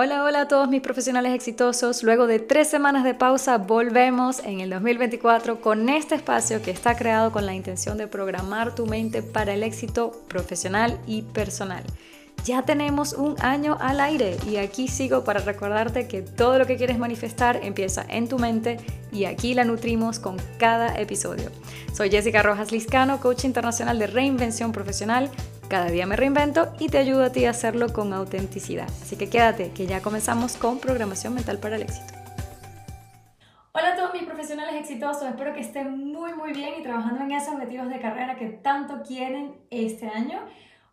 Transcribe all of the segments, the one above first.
Hola, hola a todos mis profesionales exitosos. Luego de tres semanas de pausa, volvemos en el 2024 con este espacio que está creado con la intención de programar tu mente para el éxito profesional y personal. Ya tenemos un año al aire y aquí sigo para recordarte que todo lo que quieres manifestar empieza en tu mente y aquí la nutrimos con cada episodio. Soy Jessica Rojas Liscano, coach internacional de reinvención profesional cada día me reinvento y te ayudo a ti a hacerlo con autenticidad. Así que quédate, que ya comenzamos con programación mental para el éxito. Hola a todos mis profesionales exitosos, espero que estén muy muy bien y trabajando en esos objetivos de carrera que tanto quieren este año.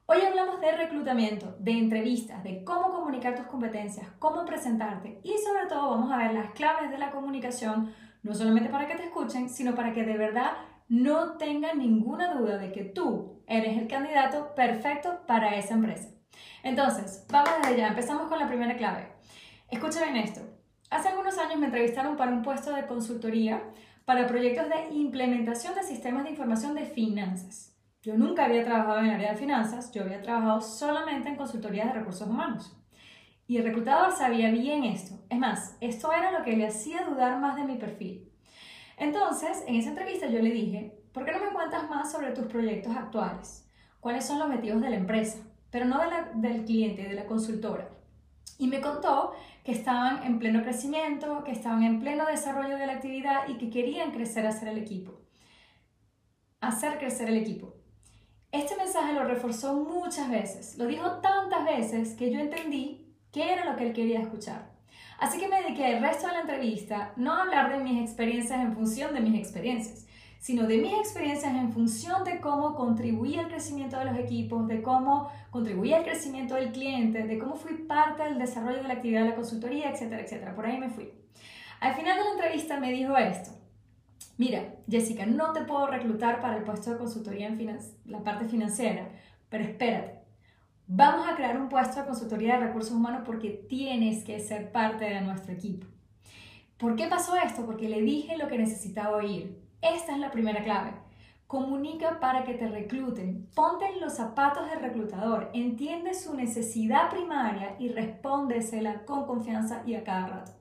Hoy hablamos de reclutamiento, de entrevistas, de cómo comunicar tus competencias, cómo presentarte y sobre todo vamos a ver las claves de la comunicación, no solamente para que te escuchen, sino para que de verdad no tenga ninguna duda de que tú eres el candidato perfecto para esa empresa. Entonces, vamos desde ya, empezamos con la primera clave. Escucha bien esto. Hace algunos años me entrevistaron para un puesto de consultoría para proyectos de implementación de sistemas de información de finanzas. Yo nunca había trabajado en el área de finanzas, yo había trabajado solamente en consultoría de recursos humanos. Y el reclutador sabía bien esto. Es más, esto era lo que le hacía dudar más de mi perfil. Entonces, en esa entrevista yo le dije, ¿por qué no me cuentas más sobre tus proyectos actuales? ¿Cuáles son los objetivos de la empresa? Pero no del cliente, de la consultora. Y me contó que estaban en pleno crecimiento, que estaban en pleno desarrollo de la actividad y que querían crecer hacer el equipo. Hacer crecer el equipo. Este mensaje lo reforzó muchas veces, lo dijo tantas veces que yo entendí qué era lo que él quería escuchar. Así que me dediqué el resto de la entrevista no a hablar de mis experiencias en función de mis experiencias, sino de mis experiencias en función de cómo contribuí al crecimiento de los equipos, de cómo contribuí al crecimiento del cliente, de cómo fui parte del desarrollo de la actividad de la consultoría, etcétera, etcétera. Por ahí me fui. Al final de la entrevista me dijo esto. Mira, Jessica, no te puedo reclutar para el puesto de consultoría en la parte financiera, pero espérate, Vamos a crear un puesto de consultoría de recursos humanos porque tienes que ser parte de nuestro equipo. ¿Por qué pasó esto? Porque le dije lo que necesitaba oír. Esta es la primera clave. Comunica para que te recluten. Ponte en los zapatos del reclutador. Entiende su necesidad primaria y respóndesela con confianza y a cada rato.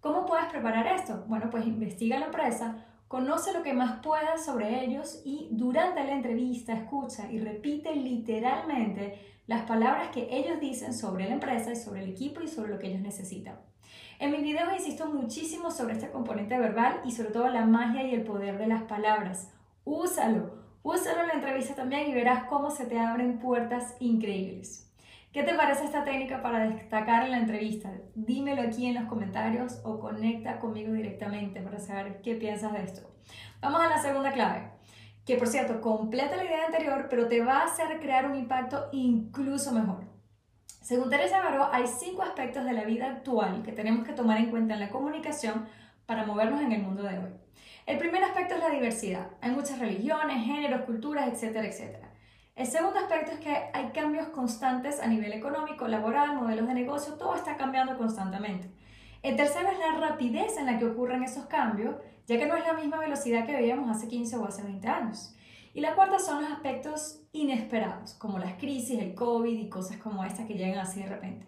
¿Cómo puedes preparar esto? Bueno, pues investiga la empresa, conoce lo que más puedas sobre ellos y durante la entrevista escucha y repite literalmente las palabras que ellos dicen sobre la empresa y sobre el equipo y sobre lo que ellos necesitan. En mis videos insisto muchísimo sobre este componente verbal y sobre todo la magia y el poder de las palabras. Úsalo, úsalo en la entrevista también y verás cómo se te abren puertas increíbles. ¿Qué te parece esta técnica para destacar en la entrevista? Dímelo aquí en los comentarios o conecta conmigo directamente para saber qué piensas de esto. Vamos a la segunda clave que por cierto completa la idea anterior, pero te va a hacer crear un impacto incluso mejor. Según Teresa Baró, hay cinco aspectos de la vida actual que tenemos que tomar en cuenta en la comunicación para movernos en el mundo de hoy. El primer aspecto es la diversidad. Hay muchas religiones, géneros, culturas, etcétera, etcétera. El segundo aspecto es que hay cambios constantes a nivel económico, laboral, modelos de negocio, todo está cambiando constantemente. El tercero es la rapidez en la que ocurren esos cambios ya que no es la misma velocidad que veíamos hace 15 o hace 20 años. Y la cuarta son los aspectos inesperados, como las crisis, el COVID y cosas como estas que llegan así de repente.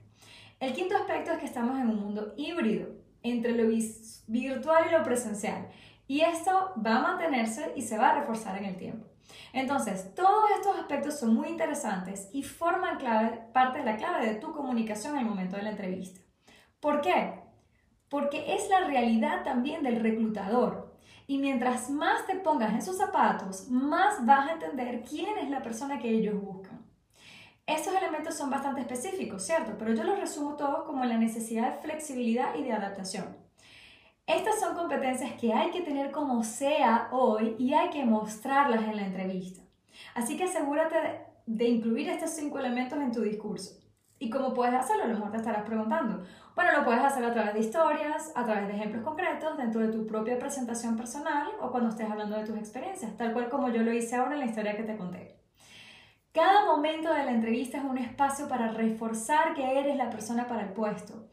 El quinto aspecto es que estamos en un mundo híbrido, entre lo virtual y lo presencial. Y esto va a mantenerse y se va a reforzar en el tiempo. Entonces, todos estos aspectos son muy interesantes y forman clave, parte de la clave de tu comunicación en el momento de la entrevista. ¿Por qué? porque es la realidad también del reclutador. Y mientras más te pongas en sus zapatos, más vas a entender quién es la persona que ellos buscan. Estos elementos son bastante específicos, ¿cierto? Pero yo los resumo todos como la necesidad de flexibilidad y de adaptación. Estas son competencias que hay que tener como sea hoy y hay que mostrarlas en la entrevista. Así que asegúrate de, incluir estos cinco elementos en tu discurso. ¿Y cómo puedes hacerlo? A lo mejor te estarás preguntando. Bueno, lo puedes hacer a través de historias, a través de ejemplos concretos, dentro de tu propia presentación personal o cuando estés hablando de tus experiencias, tal cual como yo lo hice ahora en la historia que te conté. Cada momento de la entrevista es un espacio para reforzar que eres la persona para el puesto.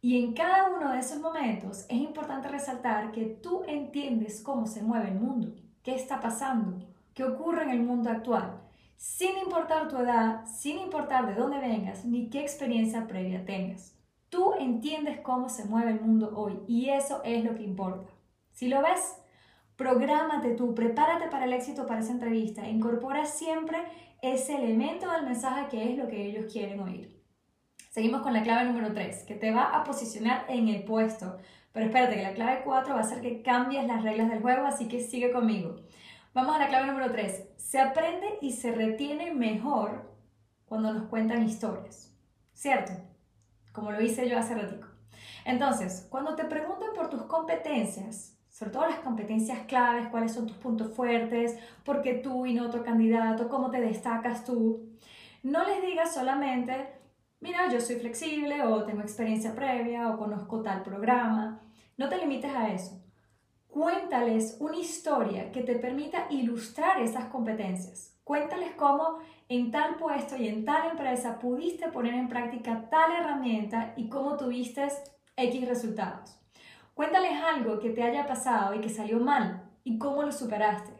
Y en cada uno de esos momentos es importante resaltar que tú entiendes cómo se mueve el mundo, qué está pasando, qué ocurre en el mundo actual sin importar tu edad, sin importar de dónde vengas ni qué experiencia previa tengas. Tú entiendes cómo se mueve el mundo hoy y eso es lo que importa. Si lo ves, prográmate tú, prepárate para el éxito para esa entrevista, incorpora siempre ese elemento del mensaje que es lo que ellos quieren oír. Seguimos con la clave número 3, que te va a posicionar en el puesto. Pero espérate, que la clave 4 va a ser que cambies las reglas del juego, así que sigue conmigo. Vamos a la clave número 3. Se aprende y se retiene mejor cuando nos cuentan historias. ¿Cierto? Como lo hice yo hace ratico. Entonces, cuando te preguntan por tus competencias, sobre todo las competencias claves, cuáles son tus puntos fuertes, por qué tú y no otro candidato, cómo te destacas tú, no les digas solamente, mira, yo soy flexible o tengo experiencia previa o conozco tal programa. No te limites a eso. Cuéntales una historia que te permita ilustrar esas competencias. Cuéntales cómo en tal puesto y en tal empresa pudiste poner en práctica tal herramienta y cómo tuviste X resultados. Cuéntales algo que te haya pasado y que salió mal y cómo lo superaste.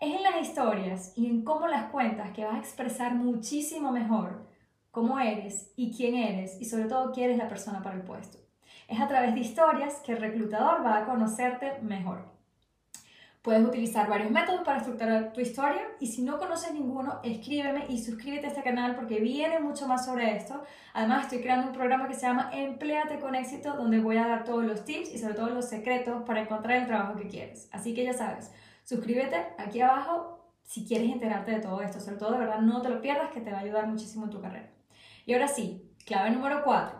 Es en las historias y en cómo las cuentas que vas a expresar muchísimo mejor cómo eres y quién eres y sobre todo quién eres la persona para el puesto. Es a través de historias que el reclutador va a conocerte mejor. Puedes utilizar varios métodos para estructurar tu historia y si no conoces ninguno, escríbeme y suscríbete a este canal porque viene mucho más sobre esto. Además, estoy creando un programa que se llama Empleate con éxito donde voy a dar todos los tips y sobre todo los secretos para encontrar el trabajo que quieres. Así que ya sabes, suscríbete aquí abajo si quieres enterarte de todo esto. Sobre todo, de verdad, no te lo pierdas que te va a ayudar muchísimo en tu carrera. Y ahora sí, clave número 4.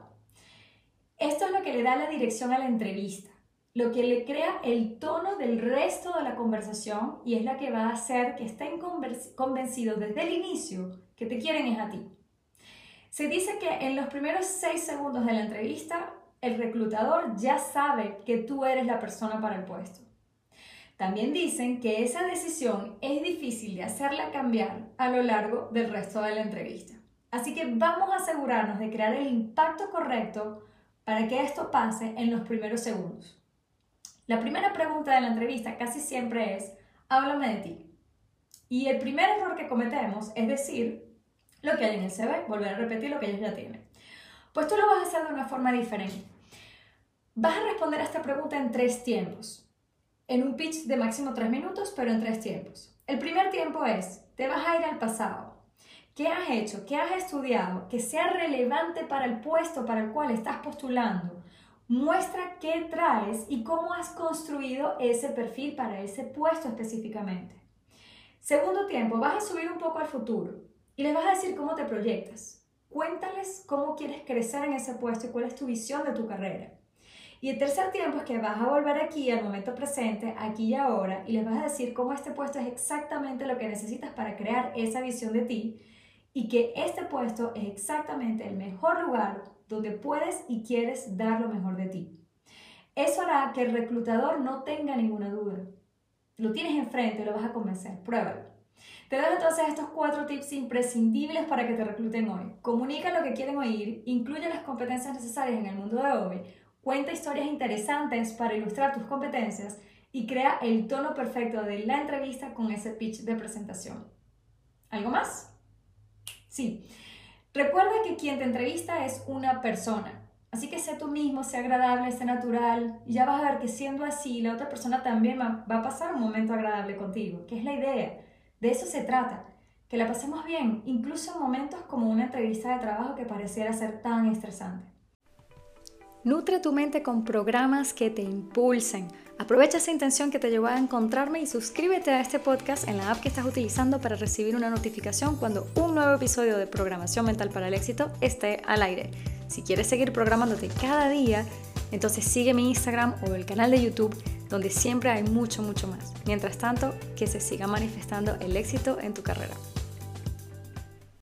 Esto es lo que le da la dirección a la entrevista, lo que le crea el tono del resto de la conversación y es la que va a hacer que estén convencidos desde el inicio que te quieren es a ti. Se dice que en los primeros 6 segundos de la entrevista, el reclutador ya sabe que tú eres la persona para el puesto. También dicen que esa decisión es difícil de hacerla cambiar a lo largo del resto de la entrevista. Así que vamos a asegurarnos de crear el impacto correcto para que esto pase en los primeros segundos. La primera pregunta de la entrevista casi siempre es, háblame de ti. Y el primer error que cometemos es decir lo que hay en el CV, volver a repetir lo que ellos ya tienen. Pues tú lo vas a hacer de una forma diferente. Vas a responder a esta pregunta en tres tiempos. En un pitch de máximo tres minutos, pero en tres tiempos. El primer tiempo es, te vas a ir al pasado. ¿Qué has hecho? ¿Qué has estudiado? Que sea relevante para el puesto para el cual estás postulando. Muestra qué traes y cómo has construido ese perfil para ese puesto específicamente. Segundo tiempo, vas a subir un poco al futuro y les vas a decir cómo te proyectas. Cuéntales cómo quieres crecer en ese puesto y cuál es tu visión de tu carrera. Y el tercer tiempo es que vas a volver aquí al momento presente, aquí y ahora, y les vas a decir cómo este puesto es exactamente lo que necesitas para crear esa visión de ti y que este puesto es exactamente el mejor lugar donde puedes y quieres dar lo mejor de ti. Eso hará que el reclutador no tenga ninguna duda. Lo tienes enfrente, lo vas a convencer, pruébalo. Te doy entonces estos cuatro tips imprescindibles para que te recluten hoy. Comunica lo que quieren oír, incluye las competencias necesarias en el mundo de hoy, cuenta historias interesantes para ilustrar tus competencias y crea el tono perfecto de la entrevista con ese pitch de presentación. ¿Algo más? Sí. Recuerda que quien te entrevista es una persona. Así que sé tú mismo, sé agradable, sé natural. Y ya vas a ver que siendo así, la otra persona también va a pasar un momento agradable contigo, que es la idea. De eso se trata. Que la pasemos bien, incluso en momentos como una entrevista de trabajo que pareciera ser tan estresante. Nutre tu mente con programas que te impulsen. Aprovecha esa intención que te llevó a encontrarme y suscríbete a este podcast en la app que estás utilizando para recibir una notificación cuando un nuevo episodio de Programación Mental para el Éxito esté al aire. Si quieres seguir programándote cada día, entonces sigue mi Instagram o el canal de YouTube donde siempre hay mucho, mucho más. Mientras tanto, que se siga manifestando el éxito en tu carrera.